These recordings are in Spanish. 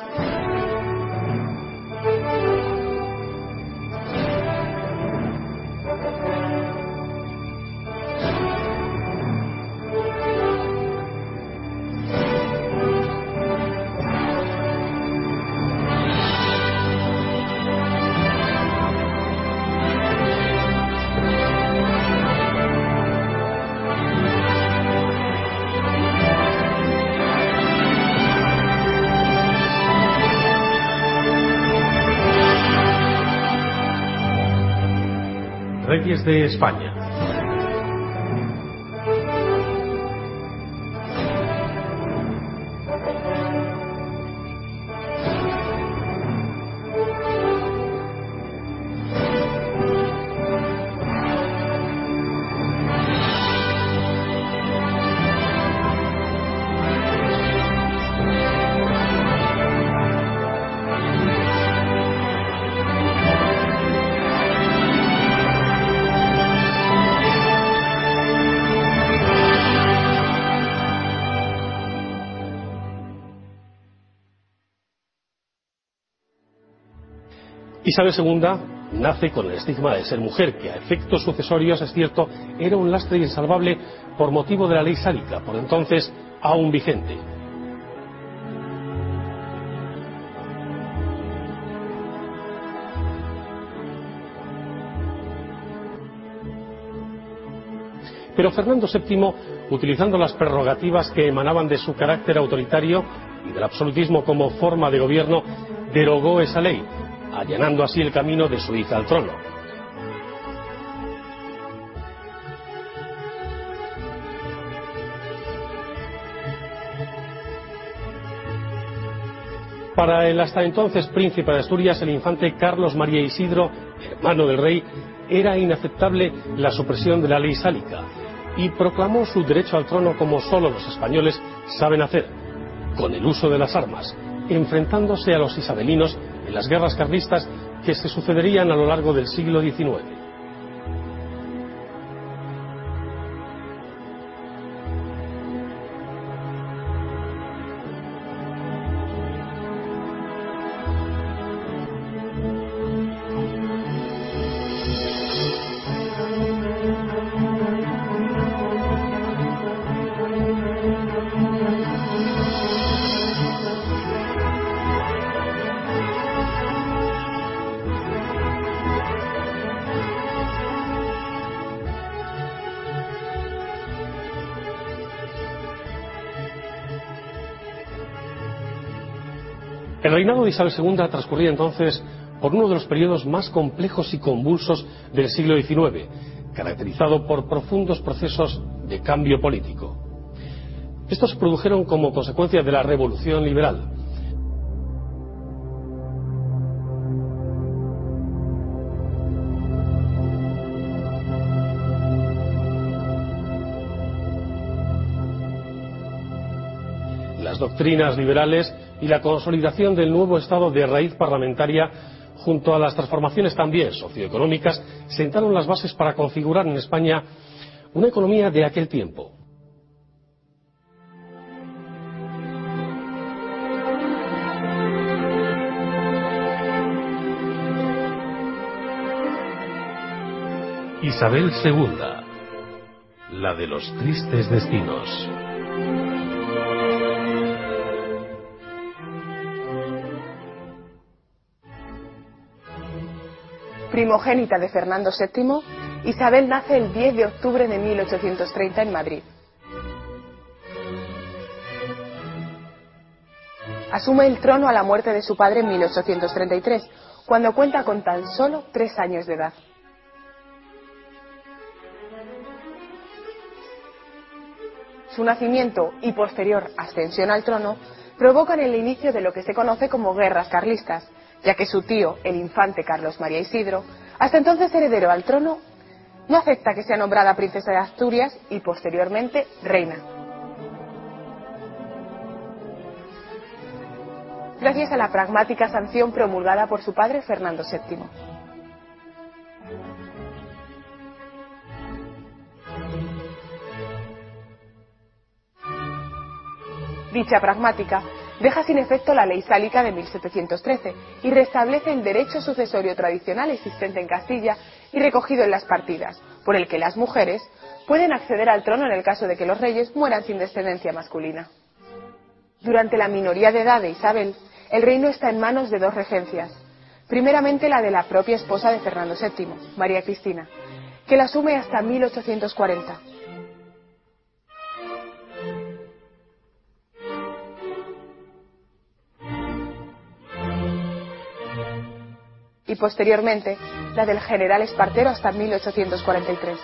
Amen. De España. Isabel II nace con el estigma de ser mujer, que a efectos sucesorios, es cierto, era un lastre insalvable por motivo de la ley sálica, por entonces aún vigente. Pero Fernando VII, utilizando las prerrogativas que emanaban de su carácter autoritario y del absolutismo como forma de gobierno, derogó esa ley, allanando así el camino de su hija al trono. Para el hasta entonces príncipe de Asturias, el infante Carlos María Isidro, hermano del rey, era inaceptable la supresión de la ley sálica y proclamó su derecho al trono como solo los españoles saben hacer, con el uso de las armas, enfrentándose a los isabelinos en las guerras carlistas que se sucederían a lo largo del siglo XIX. Isabel II transcurría entonces por uno de los periodos más complejos y convulsos del siglo XIX, caracterizado por profundos procesos de cambio político. Estos se produjeron como consecuencia de la Revolución Liberal. Las doctrinas liberales y la consolidación del nuevo Estado de raíz parlamentaria junto a las transformaciones también socioeconómicas sentaron las bases para configurar en España una economía de aquel tiempo. Isabel II, la de los tristes destinos. Primogénita de Fernando VII, Isabel nace el 10 de octubre de 1830 en Madrid. Asume el trono a la muerte de su padre en 1833, cuando cuenta con tan solo tres años de edad. Su nacimiento y posterior ascensión al trono provocan el inicio de lo que se conoce como guerras carlistas, ya que su tío, el infante Carlos María Isidro, hasta entonces heredero al trono, no acepta que sea nombrada princesa de Asturias y posteriormente reina. Gracias a la pragmática sanción promulgada por su padre Fernando VII. Dicha pragmática deja sin efecto la ley sálica de 1713 y restablece el derecho sucesorio tradicional existente en Castilla y recogido en las partidas, por el que las mujeres pueden acceder al trono en el caso de que los reyes mueran sin descendencia masculina. Durante la minoría de edad de Isabel, el reino está en manos de dos regencias. Primeramente la de la propia esposa de Fernando VII, María Cristina, que la asume hasta 1840. Y posteriormente la del general Espartero hasta 1843.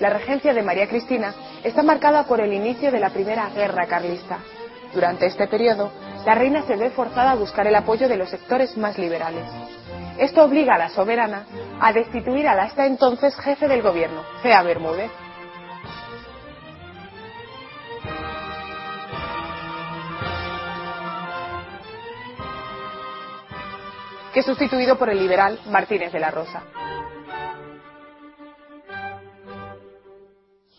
La regencia de María Cristina está marcada por el inicio de la primera guerra carlista. Durante este periodo, la reina se ve forzada a buscar el apoyo de los sectores más liberales. Esto obliga a la soberana a destituir al hasta entonces jefe del gobierno, Cea Bermúdez. que es sustituido por el liberal Martínez de la Rosa.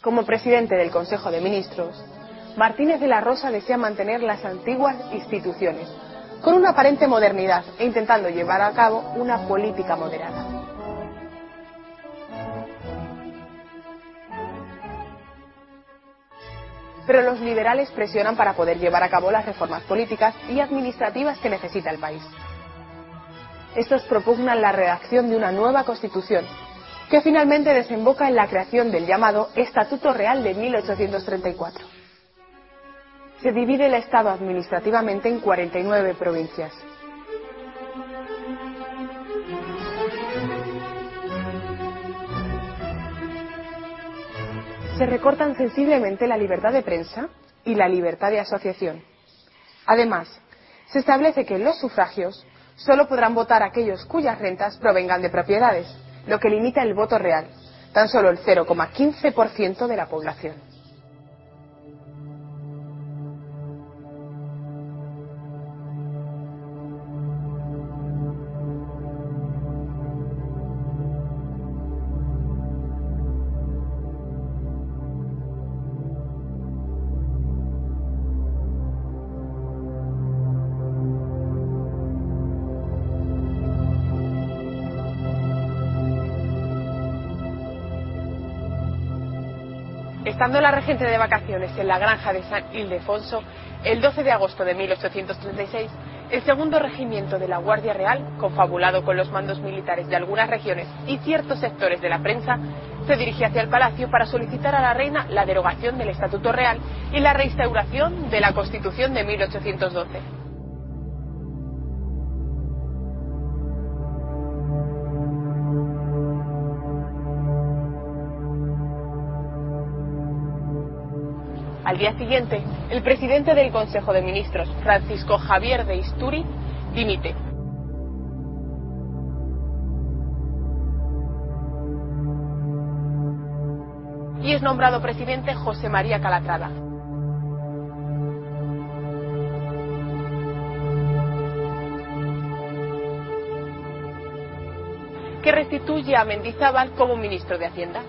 Como presidente del Consejo de Ministros, Martínez de la Rosa desea mantener las antiguas instituciones, con una aparente modernidad e intentando llevar a cabo una política moderada. Pero los liberales presionan para poder llevar a cabo las reformas políticas y administrativas que necesita el país. Estos propugnan la redacción de una nueva constitución, que finalmente desemboca en la creación del llamado Estatuto Real de 1834 se divide el Estado administrativamente en 49 provincias. Se recortan sensiblemente la libertad de prensa y la libertad de asociación. Además, se establece que los sufragios solo podrán votar aquellos cuyas rentas provengan de propiedades, lo que limita el voto real, tan solo el 0,15% de la población. Estando la regente de vacaciones en la granja de San Ildefonso, el 12 de agosto de 1836, el segundo regimiento de la Guardia Real, confabulado con los mandos militares de algunas regiones y ciertos sectores de la prensa, se dirige hacia el palacio para solicitar a la reina la derogación del Estatuto Real y la reinstauración de la Constitución de 1812. Al día siguiente, el presidente del Consejo de Ministros, Francisco Javier de Isturi, dimite. Y es nombrado presidente José María Calatrava. que restituye a Mendizábal como ministro de Hacienda.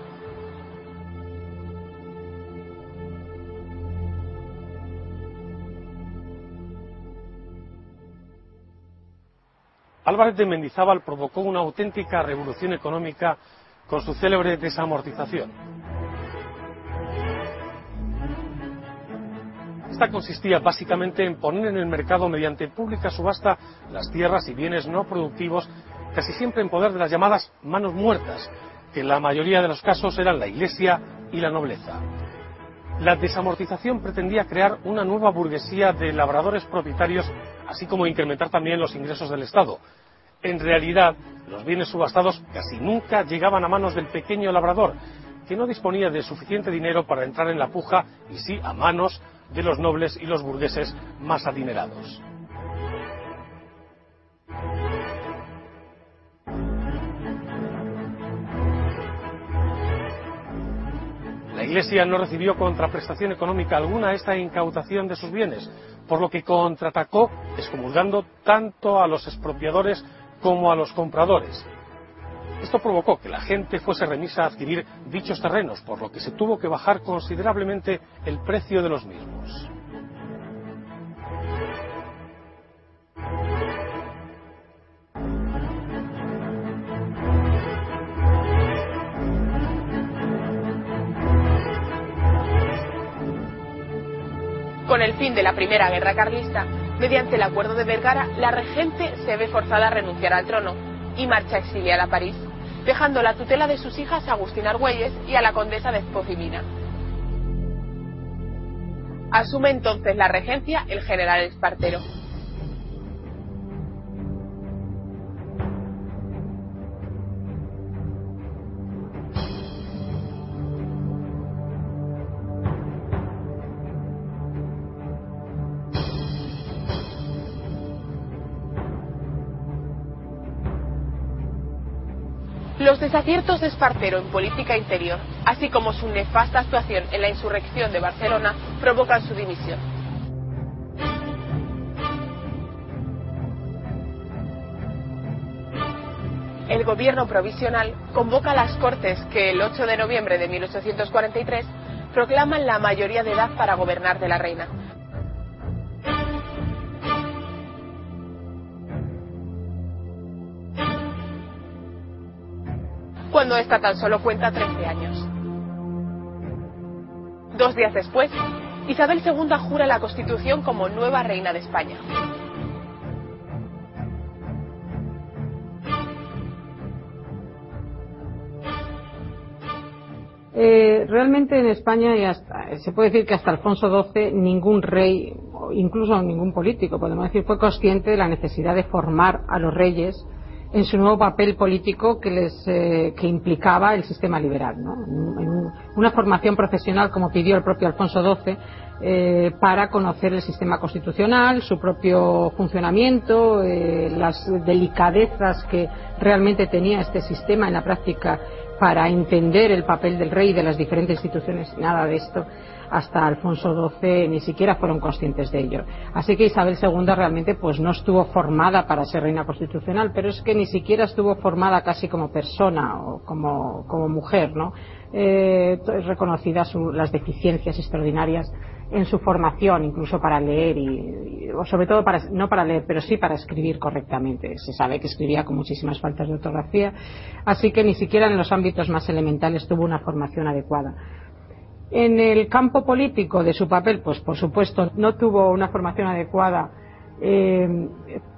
Álvarez de Mendizábal provocó una auténtica revolución económica con su célebre desamortización. Esta consistía básicamente en poner en el mercado mediante pública subasta las tierras y bienes no productivos, casi siempre en poder de las llamadas manos muertas, que en la mayoría de los casos eran la Iglesia y la nobleza. La desamortización pretendía crear una nueva burguesía de labradores propietarios así como incrementar también los ingresos del Estado. En realidad, los bienes subastados casi nunca llegaban a manos del pequeño labrador, que no disponía de suficiente dinero para entrar en la puja y sí a manos de los nobles y los burgueses más adinerados. Iglesia no recibió contraprestación económica alguna esta incautación de sus bienes, por lo que contraatacó excomulgando tanto a los expropiadores como a los compradores. Esto provocó que la gente fuese remisa a adquirir dichos terrenos, por lo que se tuvo que bajar considerablemente el precio de los mismos. Fin de la Primera Guerra Carlista, mediante el Acuerdo de Vergara, la regente se ve forzada a renunciar al trono y marcha exiliada a París, dejando la tutela de sus hijas a Agustina Argüelles y a la condesa de Espofimina. Asume entonces la regencia el general Espartero. Desaciertos de Espartero en política interior, así como su nefasta actuación en la insurrección de Barcelona, provocan su dimisión. El gobierno provisional convoca a las Cortes que el 8 de noviembre de 1843 proclaman la mayoría de edad para gobernar de la reina, cuando esta tan solo cuenta 13 años. Dos días después, Isabel II jura la Constitución como nueva reina de España. Eh, realmente en España y hasta, se puede decir que hasta Alfonso XII ningún rey, incluso ningún político, podemos decir, fue consciente de la necesidad de formar a los reyes en su nuevo papel político que les eh, que implicaba el sistema liberal ¿no? una formación profesional como pidió el propio Alfonso XII eh, para conocer el sistema constitucional su propio funcionamiento eh, las delicadezas que realmente tenía este sistema en la práctica para entender el papel del rey y de las diferentes instituciones nada de esto hasta Alfonso XII ni siquiera fueron conscientes de ello. Así que Isabel II realmente pues no estuvo formada para ser reina constitucional, pero es que ni siquiera estuvo formada casi como persona o como, mujer, ¿no? Eh, reconocidas las deficiencias extraordinarias en su formación, incluso para leer y, o sobre todo para, no para leer, pero sí para escribir correctamente. Se sabe que escribía con muchísimas faltas de ortografía, así que ni siquiera en los ámbitos más elementales tuvo una formación adecuada. En el campo político de su papel, pues por supuesto no tuvo una formación adecuada eh,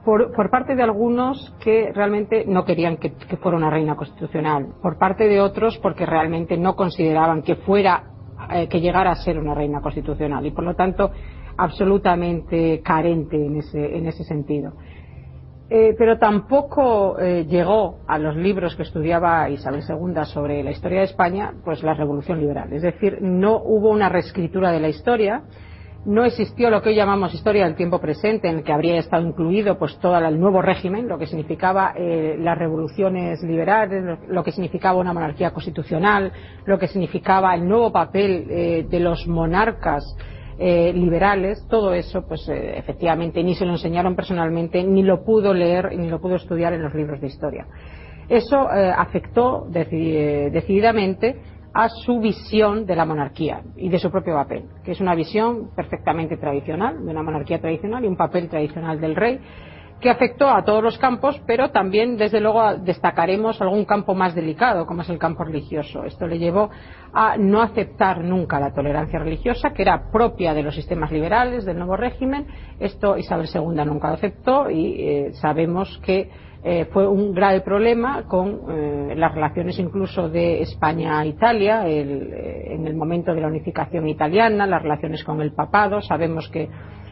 por, parte de algunos que realmente no querían que, fuera una reina constitucional, por parte de otros porque realmente no consideraban que fuera eh, que llegara a ser una reina constitucional y por lo tanto absolutamente carente en ese, en ese sentido. Eh, pero tampoco eh, llegó a los libros que estudiaba Isabel II sobre la historia de España, pues la revolución liberal. Es decir, no hubo una reescritura de la historia, no existió lo que hoy llamamos historia del tiempo presente, en el que habría estado incluido pues todo el nuevo régimen, lo que significaba eh, las revoluciones liberales, lo, que significaba una monarquía constitucional, lo que significaba el nuevo papel de los monarcas eh, liberales, todo eso, pues eh, efectivamente ni se lo enseñaron personalmente, ni lo pudo leer, ni lo pudo estudiar en los libros de historia. Eso eh, afectó decididamente a su visión de la monarquía y de su propio papel, que es una visión perfectamente tradicional, de una monarquía tradicional y un papel tradicional del rey, que afectó a todos los campos, pero también, desde luego, destacaremos algún campo más delicado, como es el campo religioso. Esto le llevó a no aceptar nunca la tolerancia religiosa, que era propia de los sistemas liberales, del nuevo régimen. Esto Isabel II nunca lo aceptó y eh, sabemos que eh, fue un grave problema con eh, las relaciones incluso de España a Italia en el momento de la unificación italiana, las relaciones con el papado. Sabemos que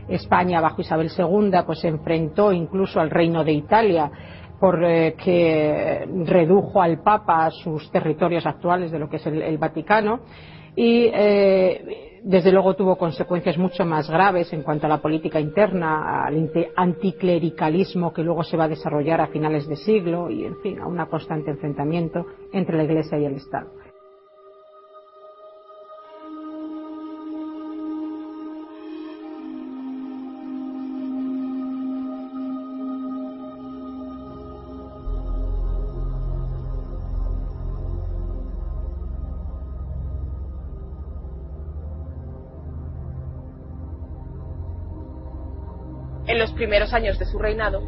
España bajo Isabel II pues se enfrentó incluso al reino de Italia porque eh, redujo al Papa sus territorios actuales de lo que es el, Vaticano y eh, desde luego tuvo consecuencias mucho más graves en cuanto a la política interna, al anticlericalismo que luego se va a desarrollar a finales de siglo y en fin a un constante enfrentamiento entre la Iglesia y el Estado. En los primeros años de su reinado,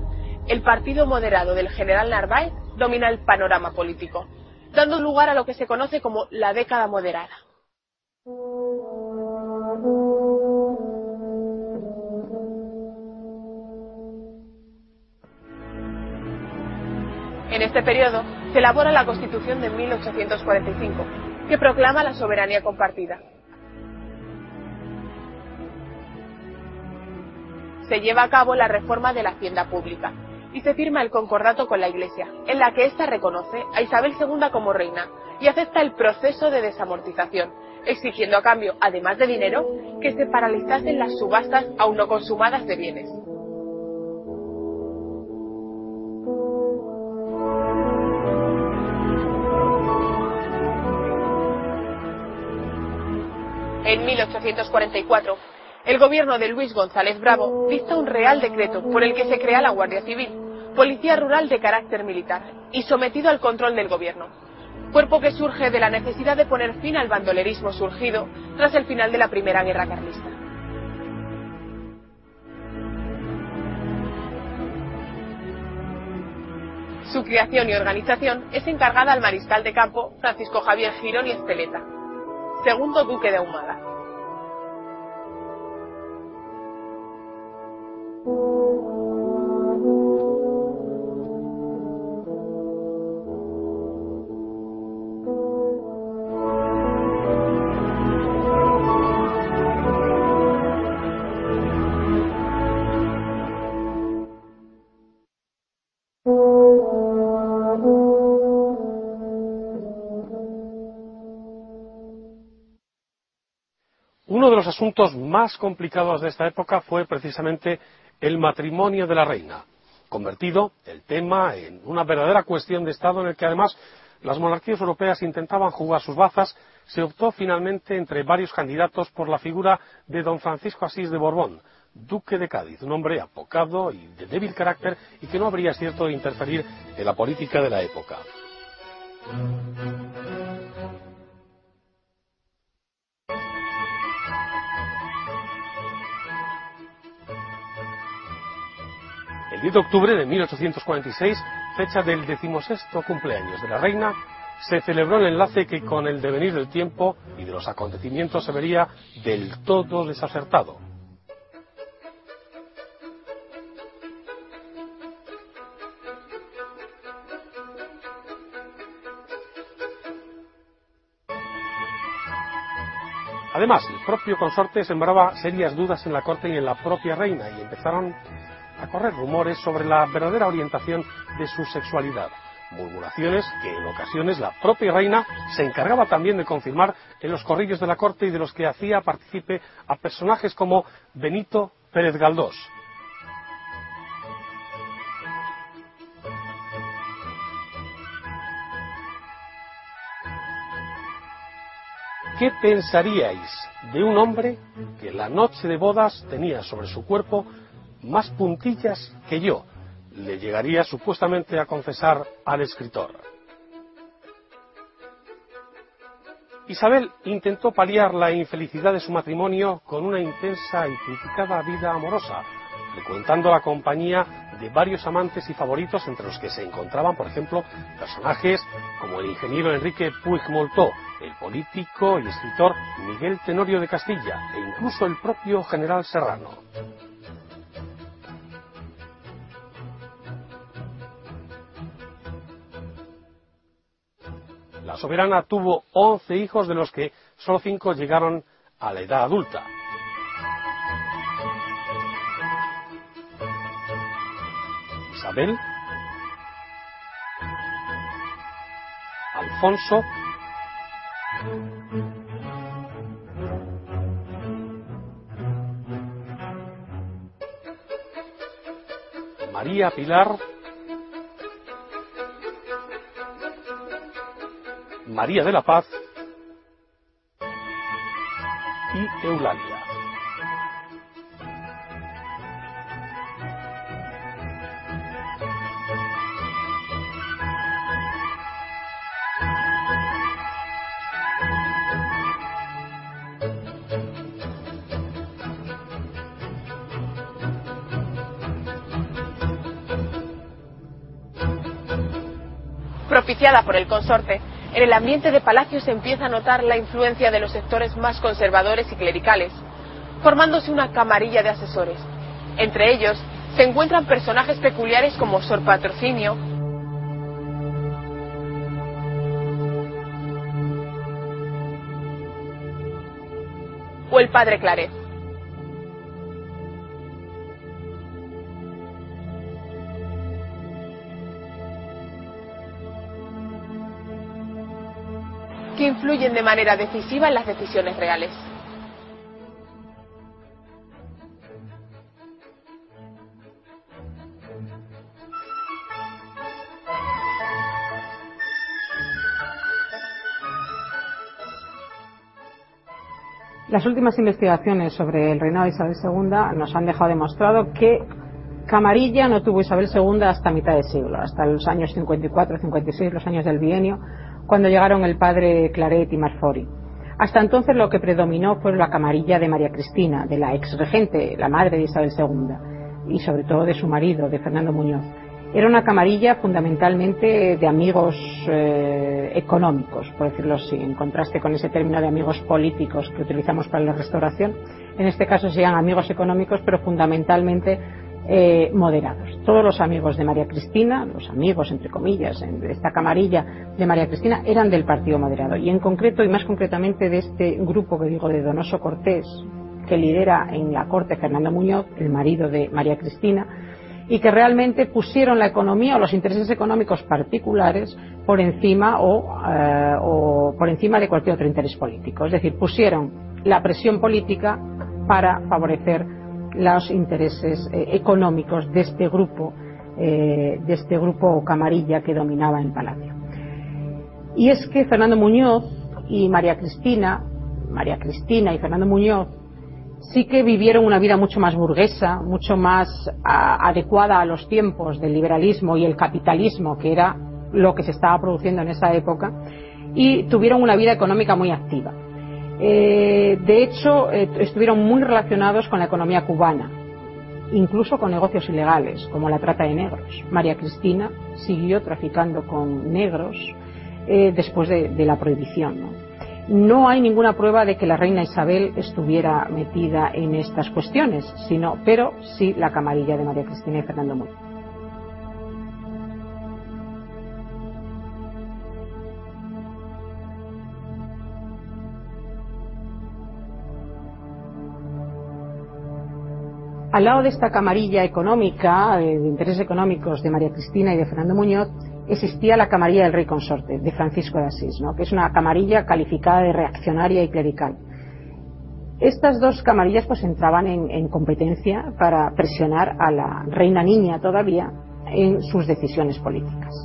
el partido moderado del general Narváez domina el panorama político, dando lugar a lo que se conoce como la década moderada. En este periodo se elabora la Constitución de 1845, que proclama la soberanía compartida. Se lleva a cabo la reforma de la hacienda pública y se firma el concordato con la Iglesia, en la que ésta reconoce a Isabel II como reina y acepta el proceso de desamortización, exigiendo a cambio, además de dinero, que se paralizasen las subastas aún no consumadas de bienes. En 1844, el gobierno de Luis González Bravo dicta un real decreto por el que se crea la Guardia Civil, policía rural de carácter militar y sometido al control del gobierno, cuerpo que surge de la necesidad de poner fin al bandolerismo surgido tras el final de la Primera Guerra Carlista. Su creación y organización es encargada al mariscal de campo Francisco Javier Girón y Esteleta, segundo duque de Ahumada. Uno de los asuntos más complicados de esta época fue precisamente el matrimonio de la reina, convertido el tema en una verdadera cuestión de Estado en el que además las monarquías europeas intentaban jugar sus bazas, se optó finalmente entre varios candidatos por la figura de don Francisco Asís de Borbón, duque de Cádiz, un hombre apocado y de débil carácter y que no habría cierto interferir en la política de la época. El 10 de octubre de 1846, fecha del decimosexto cumpleaños de la reina, se celebró el enlace que con el devenir del tiempo y de los acontecimientos se vería del todo desacertado. Además, el propio consorte sembraba serias dudas en la corte y en la propia reina y empezaron a correr rumores sobre la verdadera orientación de su sexualidad. Murmuraciones que en ocasiones la propia reina se encargaba también de confirmar en los corrillos de la corte y de los que hacía partícipe a personajes como Benito Pérez Galdós. ¿Qué pensaríais de un hombre que la noche de bodas tenía sobre su cuerpo más puntillas que yo, le llegaría supuestamente a confesar al escritor. Isabel intentó paliar la infelicidad de su matrimonio con una intensa y criticada vida amorosa, frecuentando la compañía de varios amantes y favoritos entre los que se encontraban, por ejemplo, personajes como el ingeniero Enrique Puig Moltó, el político y escritor Miguel Tenorio de Castilla e incluso el propio general Serrano. Soberana tuvo once hijos, de los que solo cinco llegaron a la edad adulta. Isabel, Alfonso, María Pilar, María de la Paz y Eulalia. propiciada por el consorte, en el ambiente de palacio se empieza a notar la influencia de los sectores más conservadores y clericales, formándose una camarilla de asesores. Entre ellos se encuentran personajes peculiares como Sor Patrocinio, o el Padre Claret. Que influyen de manera decisiva en las decisiones reales. Las últimas investigaciones sobre el reinado de Isabel II nos han dejado demostrado que Camarilla no tuvo Isabel II hasta mitad de siglo, hasta los años 54-56, los años del bienio, cuando llegaron el padre Claret y Marfori. Hasta entonces lo que predominó fue la camarilla de María Cristina, de la ex regente, la madre de Isabel II, y sobre todo de su marido, de Fernando Muñoz. Era una camarilla fundamentalmente de amigos eh, económicos, por decirlo así, en contraste con ese término de amigos políticos que utilizamos para la restauración. En este caso serían amigos económicos, pero fundamentalmente eh, moderados. Todos los amigos de María Cristina, los amigos, entre comillas, de esta camarilla de María Cristina, eran del Partido Moderado. Y en concreto, y más concretamente de este grupo que digo de Donoso Cortés, que lidera en la corte Fernando Muñoz, el marido de María Cristina, y que realmente pusieron la economía o los intereses económicos particulares por encima eh, o, por encima de cualquier otro interés político. Es decir, pusieron la presión política para favorecer los intereses eh, económicos de este grupo, eh, de este grupo camarilla que dominaba el palacio. Y es que Fernando Muñoz y María Cristina, María Cristina y Fernando Muñoz sí que vivieron una vida mucho más burguesa, mucho más adecuada a los tiempos del liberalismo y el capitalismo, que era lo que se estaba produciendo en esa época, y tuvieron una vida económica muy activa. Eh, de hecho, eh, estuvieron muy relacionados con la economía cubana, incluso con negocios ilegales, como la trata de negros. María Cristina siguió traficando con negros eh, después de, la prohibición. ¿no? no hay ninguna prueba de que la reina Isabel estuviera metida en estas cuestiones, sino, pero sí la camarilla de María Cristina y Fernando Muñoz. Al lado de esta camarilla económica, de intereses económicos de María Cristina y de Fernando Muñoz, existía la camarilla del rey consorte, de Francisco de Asís, que es una camarilla calificada de reaccionaria y clerical. Estas dos camarillas pues entraban en, en competencia para presionar a la reina niña todavía en sus decisiones políticas.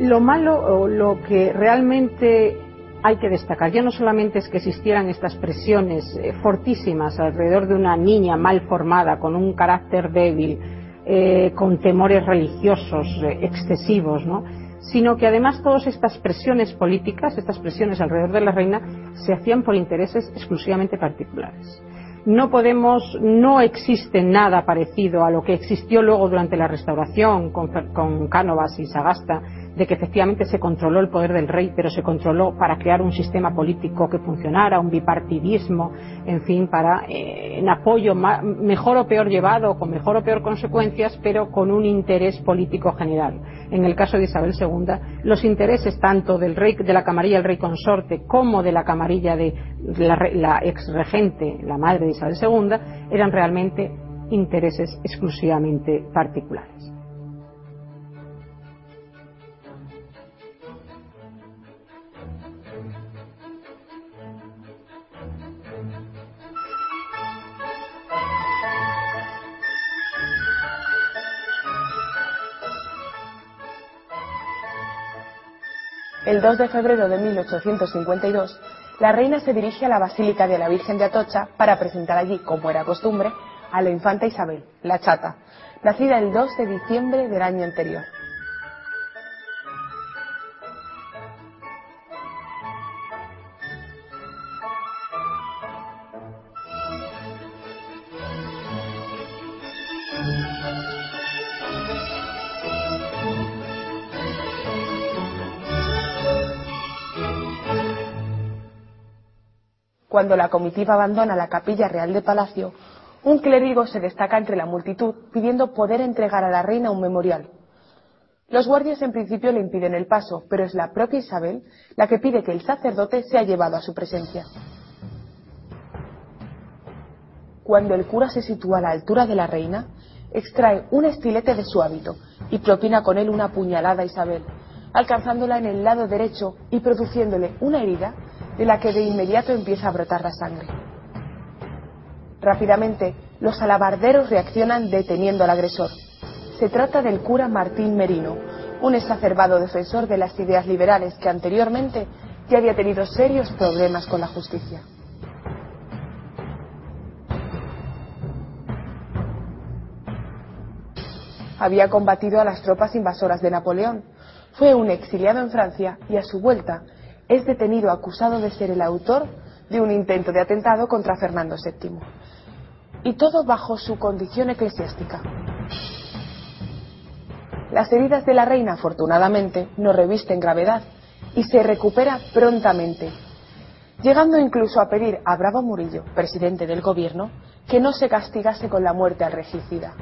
Lo malo o lo que realmente hay que destacar, ya no solamente es que existieran estas presiones eh, fortísimas alrededor de una niña mal formada, con un carácter débil, eh, con temores religiosos eh, excesivos, ¿no? sino que además todas estas presiones políticas, estas presiones alrededor de la reina, se hacían por intereses exclusivamente particulares. No podemos, no existe nada parecido a lo que existió luego durante la restauración con, con Cánovas y Sagasta, de que efectivamente se controló el poder del rey, pero se controló para crear un sistema político que funcionara, un bipartidismo, en fin, para eh, en apoyo mejor o peor llevado, con mejor o peor consecuencias, pero con un interés político general. En el caso de Isabel II, los intereses tanto del rey, de la camarilla del rey consorte, como de la camarilla de la, la ex regente, la madre de Isabel II, eran realmente intereses exclusivamente particulares. El 2 de febrero de 1852, la reina se dirige a la Basílica de la Virgen de Atocha para presentar allí, como era costumbre, a la infanta Isabel, la chata, nacida el 2 de diciembre del año anterior. Cuando la comitiva abandona la capilla real de palacio, un clérigo se destaca entre la multitud pidiendo poder entregar a la reina un memorial. Los guardias en principio le impiden el paso, pero es la propia Isabel la que pide que el sacerdote sea llevado a su presencia. Cuando el cura se sitúa a la altura de la reina, extrae un estilete de su hábito y propina con él una puñalada a Isabel, alcanzándola en el lado derecho y produciéndole una herida de la que de inmediato empieza a brotar la sangre. Rápidamente, los alabarderos reaccionan deteniendo al agresor. Se trata del cura Martín Merino, un exacerbado defensor de las ideas liberales que anteriormente ya había tenido serios problemas con la justicia. Había combatido a las tropas invasoras de Napoleón, fue un exiliado en Francia y a su vuelta es detenido acusado de ser el autor de un intento de atentado contra Fernando VII. Y todo bajo su condición eclesiástica. Las heridas de la reina, afortunadamente, no revisten gravedad y se recupera prontamente, llegando incluso a pedir a Bravo Murillo, presidente del gobierno, que no se castigase con la muerte al regicida.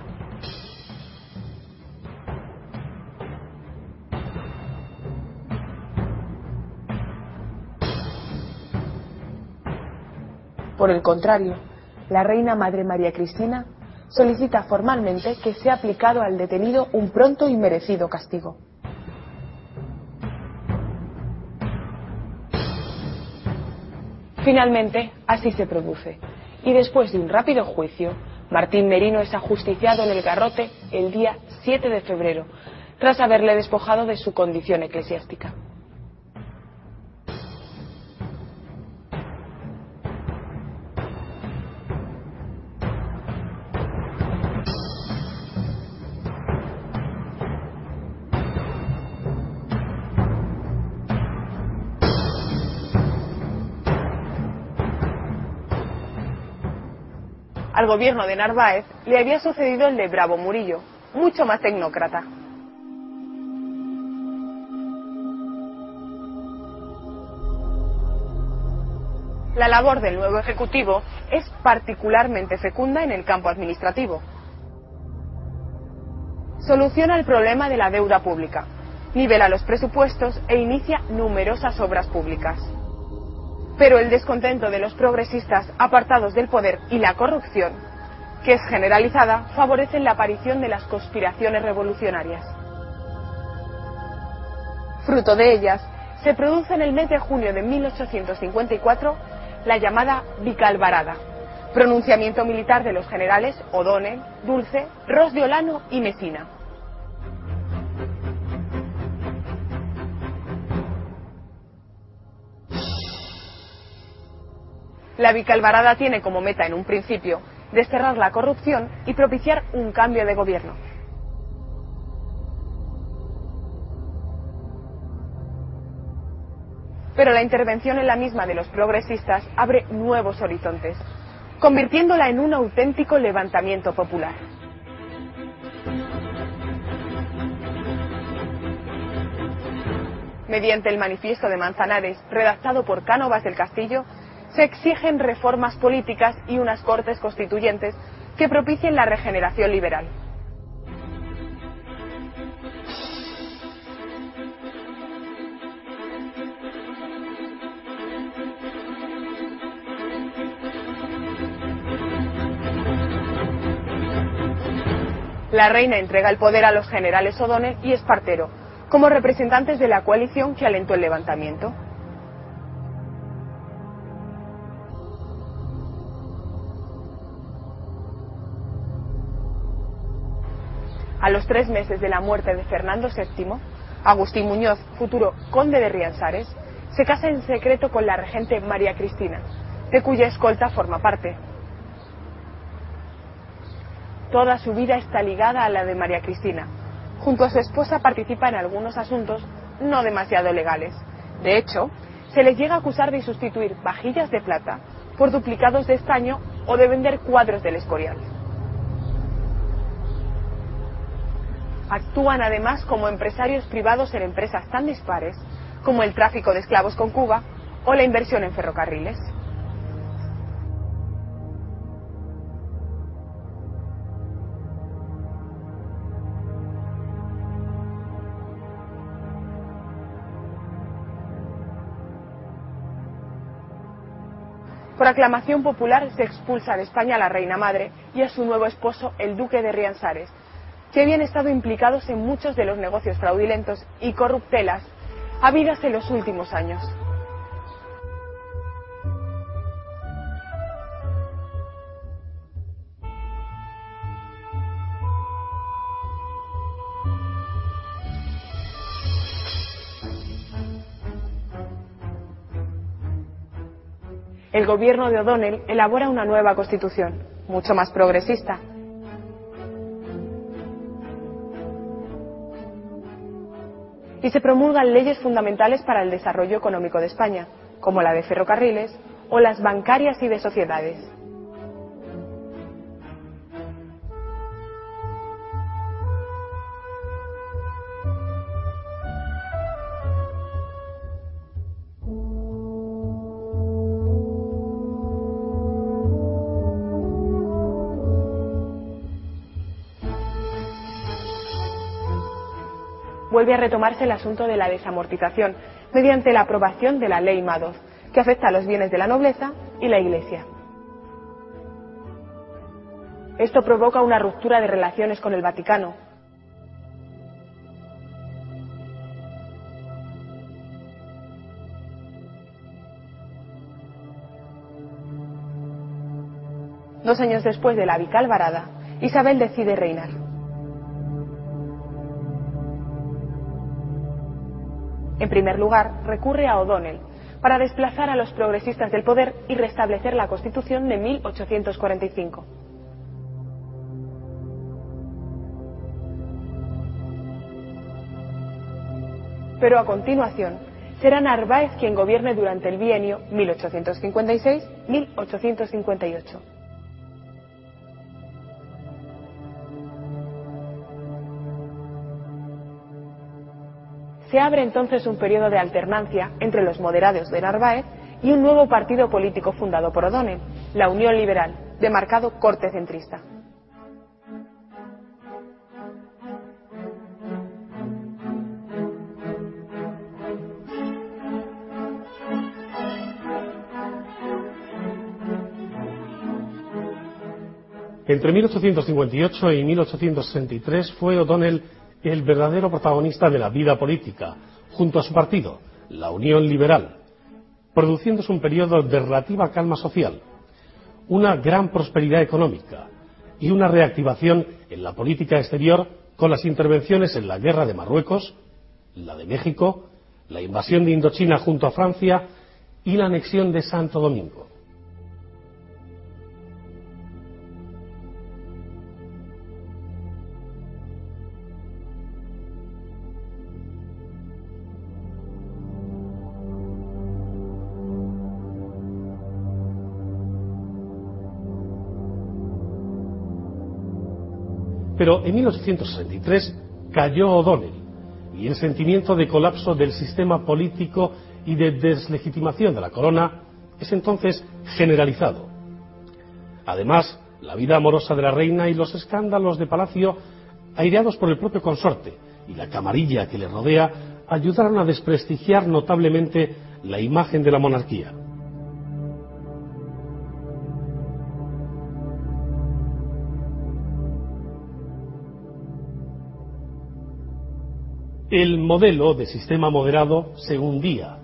Por el contrario, la reina Madre María Cristina solicita formalmente que sea aplicado al detenido un pronto y merecido castigo. Finalmente, así se produce, y después de un rápido juicio, Martín Merino es ajusticiado en el garrote el día 7 de febrero, tras haberle despojado de su condición eclesiástica. Gobierno de Narváez le había sucedido el de Bravo Murillo, mucho más tecnócrata. La labor del nuevo Ejecutivo es particularmente fecunda en el campo administrativo. Soluciona el problema de la deuda pública, nivela los presupuestos e inicia numerosas obras públicas. Pero el descontento de los progresistas apartados del poder y la corrupción, que es generalizada, favorecen la aparición de las conspiraciones revolucionarias. Fruto de ellas, se produce en el mes de junio de 1854 la llamada Vicalvarada, pronunciamiento militar de los generales O'Donnell, Dulce, Ros de Olano y Mesina. La Vicalvarada tiene como meta en un principio desterrar la corrupción y propiciar un cambio de gobierno. Pero la intervención en la misma de los progresistas abre nuevos horizontes, convirtiéndola en un auténtico levantamiento popular. Mediante el manifiesto de Manzanares, redactado por Cánovas del Castillo, se exigen reformas políticas y unas cortes constituyentes que propicien la regeneración liberal. La reina entrega el poder a los generales O'Donnell y Espartero, como representantes de la coalición que alentó el levantamiento. A los tres meses de la muerte de Fernando VII, Agustín Muñoz, futuro conde de Riansares, se casa en secreto con la regente María Cristina, de cuya escolta forma parte. Toda su vida está ligada a la de María Cristina. Junto a su esposa participa en algunos asuntos no demasiado legales. De hecho, se les llega a acusar de sustituir vajillas de plata por duplicados de estaño o de vender cuadros del Escorial. actúan además como empresarios privados en empresas tan dispares como el tráfico de esclavos con Cuba o la inversión en ferrocarriles. Por aclamación popular se expulsa de España a la reina madre y a su nuevo esposo, el duque de Rianzares, que habían estado implicados en muchos de los negocios fraudulentos y corruptelas habidas en los últimos años. el gobierno de O'Donnell elabora una nueva constitución, mucho más progresista. Y se promulgan leyes fundamentales para el desarrollo económico de España, como la de ferrocarriles o las bancarias y de sociedades. Vuelve a retomarse el asunto de la desamortización mediante la aprobación de la ley Madoz, que afecta a los bienes de la nobleza y la Iglesia. Esto provoca una ruptura de relaciones con el Vaticano. Dos años después de la vical varada, Isabel decide reinar. En primer lugar, recurre a O'Donnell para desplazar a los progresistas del poder y restablecer la Constitución de 1845. Pero a continuación, será Narváez quien gobierne durante el bienio 1856-1858. Se abre entonces un periodo de alternancia entre los moderados de Narváez y un nuevo partido político fundado por O'Donnell, la Unión Liberal, de marcado corte centrista. Entre 1858 y 1863 fue O'Donnell el verdadero protagonista de la vida política, junto a su partido, la Unión Liberal, produciéndose un periodo de relativa calma social, una gran prosperidad económica y una reactivación en la política exterior con las intervenciones en la guerra de Marruecos, la de México, la invasión de Indochina junto a Francia y la anexión de Santo Domingo. Pero en 1863 cayó O'Donnell y el sentimiento de colapso del sistema político y de deslegitimación de la corona es entonces generalizado. Además, la vida amorosa de la reina y los escándalos de palacio, aireados por el propio consorte y la camarilla que le rodea, ayudaron a desprestigiar notablemente la imagen de la monarquía. El modelo de sistema moderado se hundía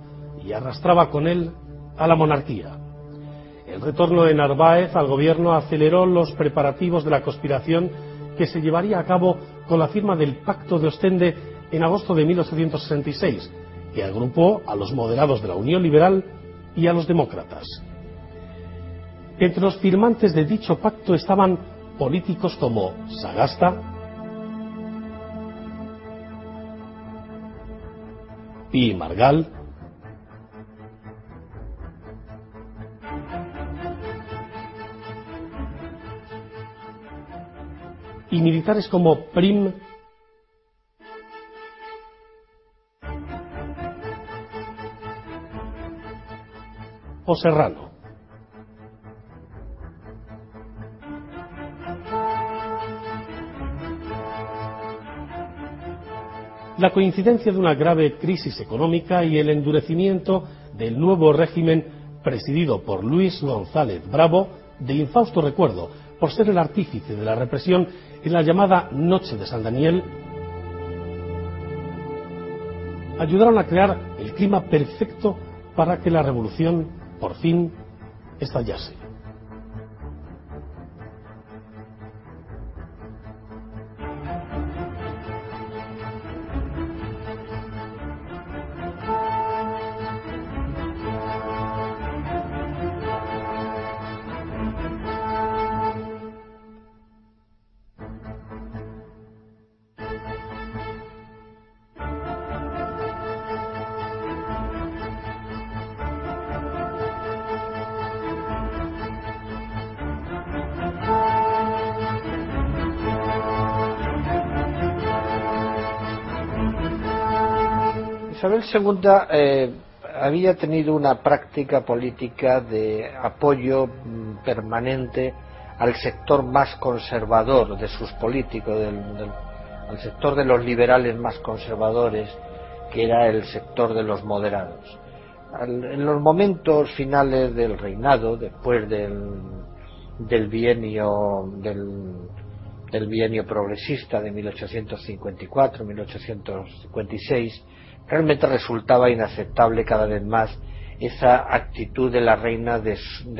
y arrastraba con él a la monarquía. El retorno de Narváez al gobierno aceleró los preparativos de la conspiración que se llevaría a cabo con la firma del Pacto de Ostende en agosto de 1866, que agrupó a los moderados de la Unión Liberal y a los demócratas. Entre los firmantes de dicho pacto estaban políticos como Sagasta, y Margal, y militares como Prim, o Serrano. La coincidencia de una grave crisis económica y el endurecimiento del nuevo régimen presidido por Luis González Bravo, de infausto recuerdo por ser el artífice de la represión en la llamada Noche de San Daniel, ayudaron a crear el clima perfecto para que la revolución por fin estallase. II eh, había tenido una práctica política de apoyo mm, permanente al sector más conservador de sus políticos, al sector de los liberales más conservadores, que era el sector de los moderados. en los momentos finales del reinado, después del, del bienio del, del bienio progresista de 1854-1856, realmente resultaba inaceptable cada vez más esa actitud de la reina de,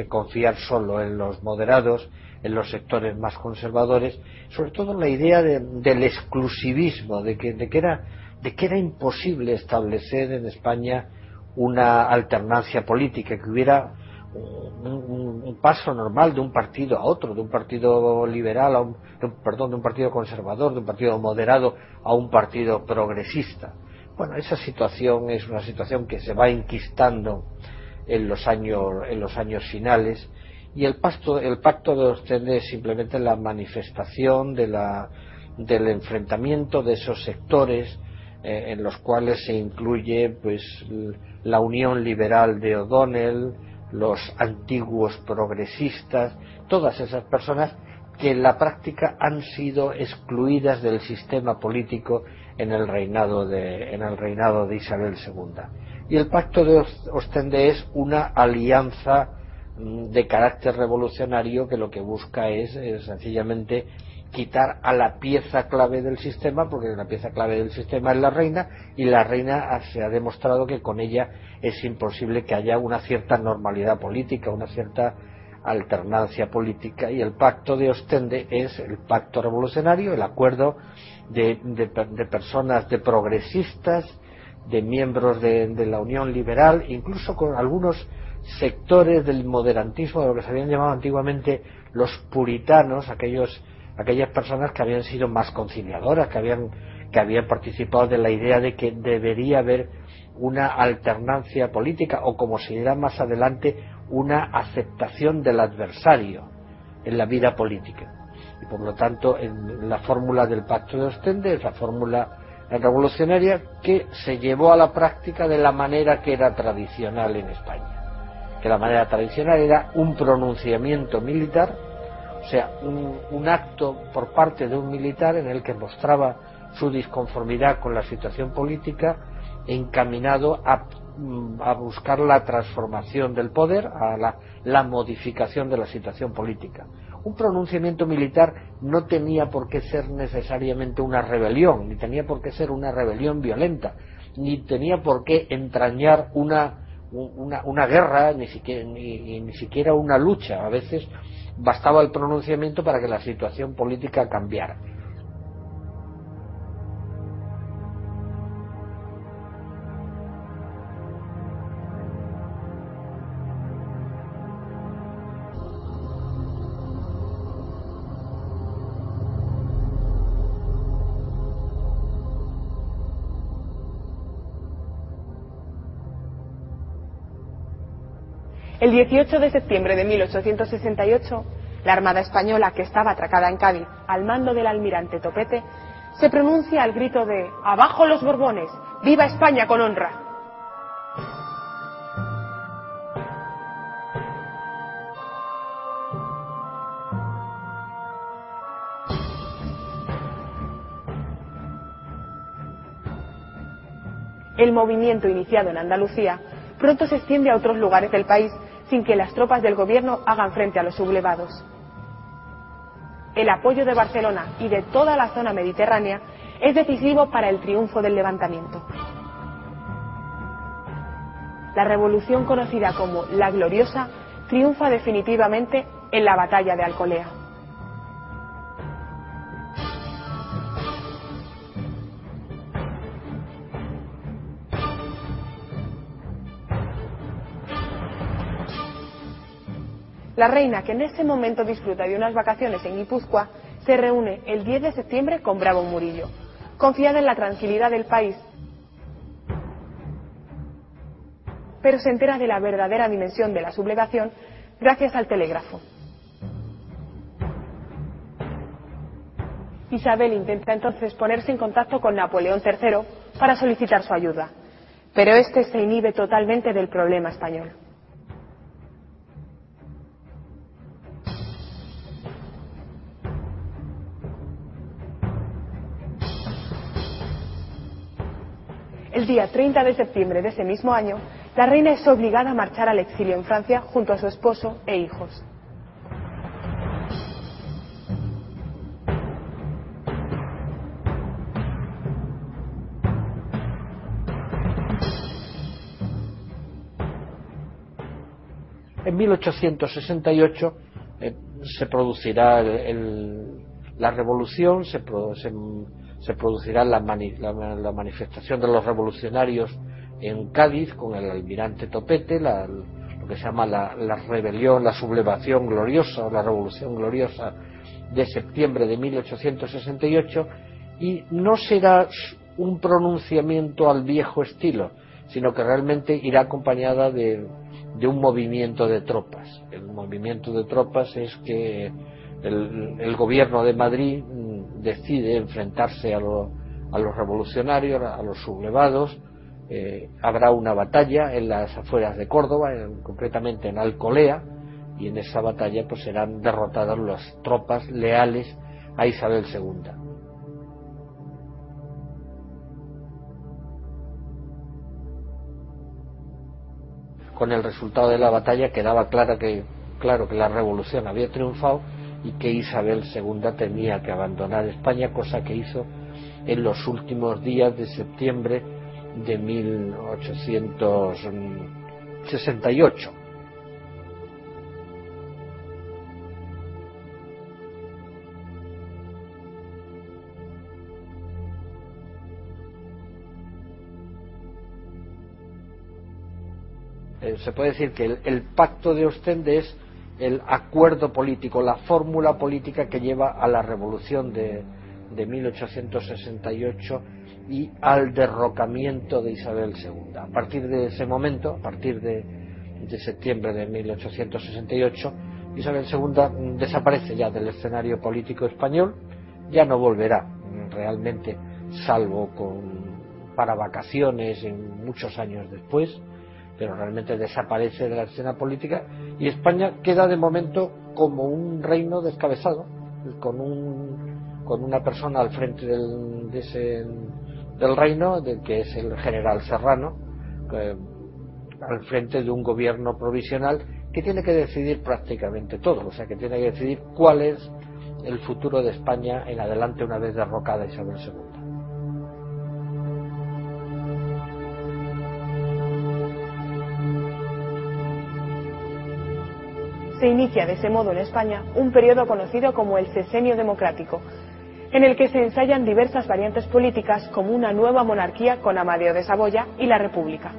confiar solo en los moderados, en los sectores más conservadores, sobre todo la idea del exclusivismo, de que, de, que era, de que era imposible establecer en España una alternancia política, que hubiera un, paso normal de un partido a otro, de un partido liberal a un, perdón, de un partido conservador, de un partido moderado a un partido progresista. Bueno, esa situación es una situación que se va enquistando en los años, en los años finales y el pacto, el pacto de Ostende es simplemente la manifestación de la, del enfrentamiento de esos sectores eh, en los cuales se incluye pues la Unión Liberal de O'Donnell, los antiguos progresistas, todas esas personas que en la práctica han sido excluidas del sistema político en el reinado de, en el reinado de Isabel II. Y el pacto de Ostende es una alianza mm, de carácter revolucionario que lo que busca es, sencillamente quitar a la pieza clave del sistema, porque la pieza clave del sistema es la reina, y la reina se ha demostrado que con ella es imposible que haya una cierta normalidad política, una cierta alternancia política, y el pacto de Ostende es el pacto revolucionario, el acuerdo de, personas, de progresistas, de miembros de, la Unión Liberal, incluso con algunos sectores del moderantismo, de lo que se habían llamado antiguamente los puritanos, aquellos, aquellas personas que habían sido más conciliadoras, que habían, que habían participado de la idea de que debería haber una alternancia política o, como se dirá más adelante, una aceptación del adversario en la vida política y por lo tanto en la fórmula del pacto de Ostende es la fórmula revolucionaria que se llevó a la práctica de la manera que era tradicional en España. Que la manera tradicional era un pronunciamiento militar o sea un, un acto por parte de un militar en el que mostraba su disconformidad con la situación política encaminado a, a buscar la transformación del poder, a la, la, modificación de la situación política un pronunciamiento militar no tenía por qué ser necesariamente una rebelión, ni tenía por qué ser una rebelión violenta, ni tenía por qué entrañar una, una, guerra, ni siquiera, ni siquiera una lucha. A veces bastaba el pronunciamiento para que la situación política cambiara. El 18 de septiembre de 1868, la Armada Española, que estaba atracada en Cádiz al mando del almirante Topete, se pronuncia al grito de ¡Abajo los Borbones! ¡Viva España con honra! El movimiento iniciado en Andalucía pronto se extiende a otros lugares del país sin que las tropas del gobierno hagan frente a los sublevados. El apoyo de Barcelona y de toda la zona mediterránea es decisivo para el triunfo del levantamiento. La revolución conocida como la Gloriosa triunfa definitivamente en la batalla de Alcolea. La reina, que en ese momento disfruta de unas vacaciones en Guipúzcoa, se reúne el 10 de septiembre con Bravo Murillo, confiada en la tranquilidad del país, pero se entera de la verdadera dimensión de la sublevación gracias al telégrafo. Isabel intenta entonces ponerse en contacto con Napoleón III para solicitar su ayuda, pero este se inhibe totalmente del problema español. El día 30 de septiembre de ese mismo año, la reina es obligada a marchar al exilio en Francia junto a su esposo e hijos. En 1868 eh, se producirá la revolución, se, se producirá la, la, manifestación de los revolucionarios en Cádiz con el almirante Topete, lo que se llama la, rebelión, la sublevación gloriosa o la revolución gloriosa de septiembre de 1868 y no será un pronunciamiento al viejo estilo, sino que realmente irá acompañada de, un movimiento de tropas. El movimiento de tropas es que el gobierno de Madrid decide enfrentarse a, los revolucionarios, a los sublevados. Eh, habrá una batalla en las afueras de Córdoba, concretamente en Alcolea, y en esa batalla pues serán derrotadas las tropas leales a Isabel II. Con el resultado de la batalla quedaba claro que, claro que la revolución había triunfado y que Isabel II tenía que abandonar España, cosa que hizo en los últimos días de septiembre de 1868. Eh, se puede decir que el, pacto de Ostende es el acuerdo político, la fórmula política que lleva a la revolución de, de 1868 y al derrocamiento de Isabel II. A partir de ese momento, a partir de, de septiembre de 1868, Isabel II desaparece ya del escenario político español, ya no volverá realmente, salvo con, para vacaciones en muchos años después, pero realmente desaparece de la escena política y España queda de momento como un reino descabezado, con, un, con una persona al frente del, de ese, del reino, de, que es el general Serrano, al frente de un gobierno provisional que tiene que decidir prácticamente todo, o sea, que tiene que decidir cuál es el futuro de España en adelante una vez derrocada Isabel II. Se inicia de ese modo en España un periodo conocido como el Sesenio Democrático, en el que se ensayan diversas variantes políticas como una nueva monarquía con Amadeo de Saboya y la República.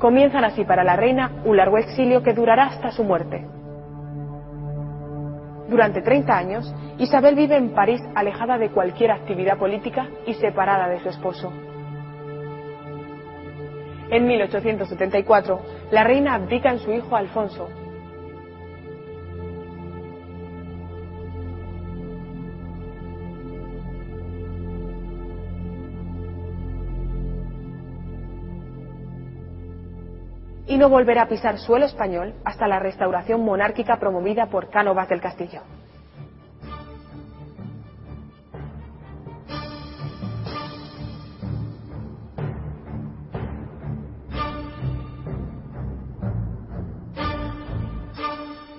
Comienzan así para la reina un largo exilio que durará hasta su muerte. Durante 30 años, Isabel vive en París alejada de cualquier actividad política y separada de su esposo. En 1874, la reina abdica en su hijo Alfonso, y no volverá a pisar suelo español hasta la restauración monárquica promovida por Cánovas del Castillo.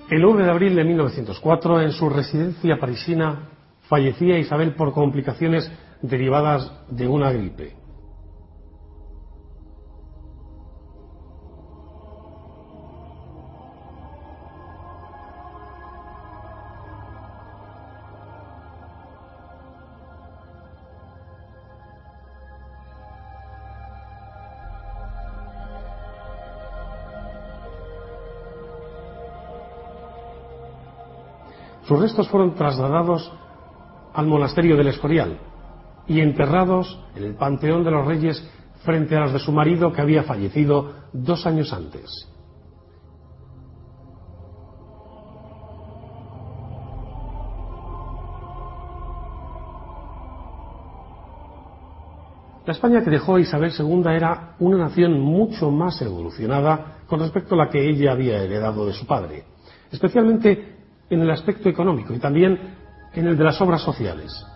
El 9 de abril de 1904, en su residencia parisina, fallecía Isabel por complicaciones derivadas de una gripe. Sus restos fueron trasladados al monasterio del Escorial y enterrados en el Panteón de los Reyes frente a los de su marido que había fallecido dos años antes. La España que dejó Isabel II era una nación mucho más evolucionada con respecto a la que ella había heredado de su padre, especialmente en el aspecto económico y también en el de las obras sociales.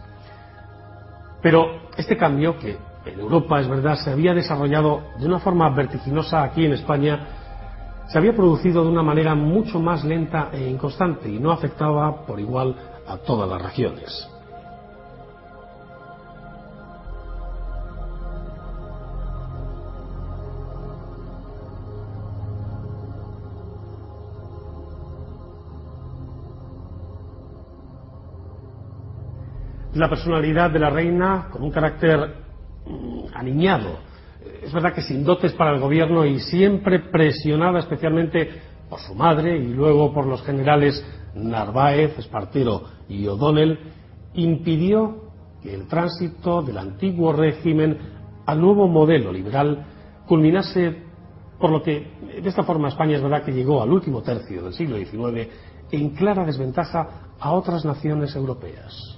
Pero este cambio, que en Europa es verdad se había desarrollado de una forma vertiginosa aquí en España, se había producido de una manera mucho más lenta e inconstante y no afectaba por igual a todas las regiones. La personalidad de la reina con un carácter mm, aniñado. Es verdad que sin dotes para el gobierno y siempre presionada especialmente por su madre y luego por los generales Narváez, Espartero y O'Donnell, impidió que el tránsito del antiguo régimen al nuevo modelo liberal culminase, por lo que de esta forma España es verdad que llegó al último tercio del siglo XIX en clara desventaja a otras naciones europeas.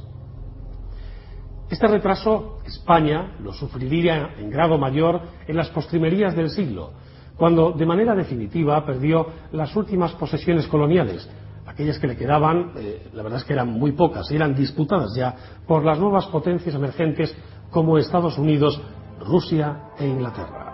Este retraso España lo sufriría en grado mayor en las postrimerías del siglo, cuando de manera definitiva perdió las últimas posesiones coloniales. Aquellas que le quedaban, eh, la verdad es que eran muy pocas, eran disputadas ya por las nuevas potencias emergentes como Estados Unidos, Rusia e Inglaterra.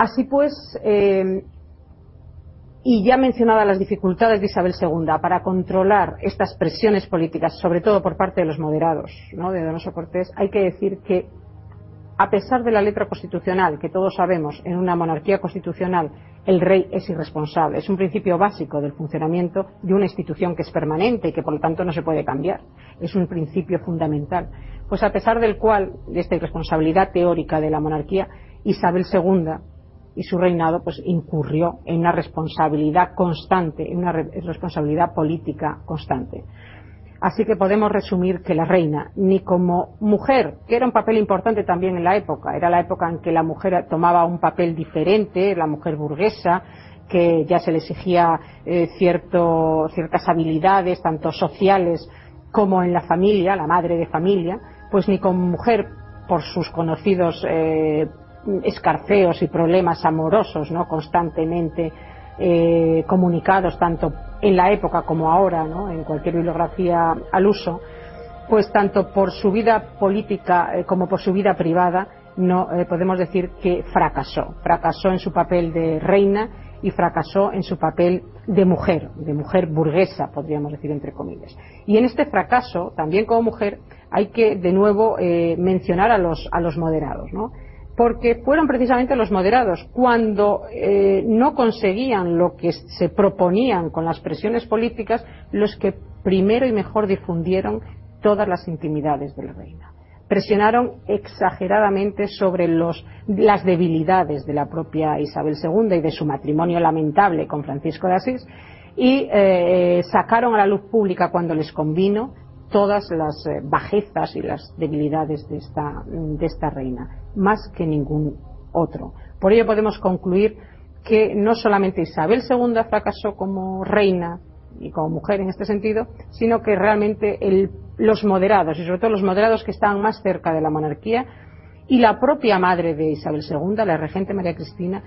Así pues, eh, y ya mencionadas las dificultades de Isabel II para controlar estas presiones políticas, sobre todo por parte de los moderados, ¿no? de Donoso Cortés, hay que decir que, a pesar de la letra constitucional, que todos sabemos, en una monarquía constitucional el rey es irresponsable, es un principio básico del funcionamiento de una institución que es permanente y que por lo tanto no se puede cambiar, es un principio fundamental. Pues a pesar del cual, de esta irresponsabilidad teórica de la monarquía, Isabel II y su reinado pues incurrió en una responsabilidad constante, en una responsabilidad política constante. Así que podemos resumir que la reina, ni como mujer, que era un papel importante también en la época, era la época en que la mujer tomaba un papel diferente, la mujer burguesa, que ya se le exigía eh, ciertas habilidades, tanto sociales como en la familia, la madre de familia, pues ni como mujer, por sus conocidos eh, escarceos y problemas amorosos ¿no? constantemente eh, comunicados tanto en la época como ahora ¿no? en cualquier bibliografía al uso pues tanto por su vida política eh, como por su vida privada no eh, podemos decir que fracasó fracasó en su papel de reina y fracasó en su papel de mujer de mujer burguesa podríamos decir entre comillas y en este fracaso también como mujer hay que de nuevo mencionar a los a los moderados ¿no? Porque fueron precisamente los moderados, cuando eh, no conseguían lo que se proponían con las presiones políticas, los que primero y mejor difundieron todas las intimidades de la reina. presionaron exageradamente sobre las debilidades de la propia Isabel II y de su matrimonio lamentable con Francisco de Asís y eh, sacaron a la luz pública cuando les convino todas las eh, bajezas y las debilidades de esta, de esta reina, más que ningún otro. Por ello podemos concluir que no solamente Isabel II fracasó como reina y como mujer en este sentido, sino que realmente los moderados, y sobre todo los moderados que estaban más cerca de la monarquía, y la propia madre de Isabel II, la regente María Cristina,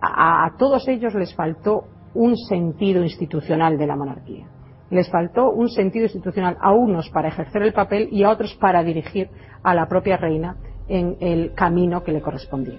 a, a todos ellos les faltó un sentido institucional de la monarquía. Les faltó un sentido institucional a unos para ejercer el papel y a otros para dirigir a la propia reina en el camino que le correspondía.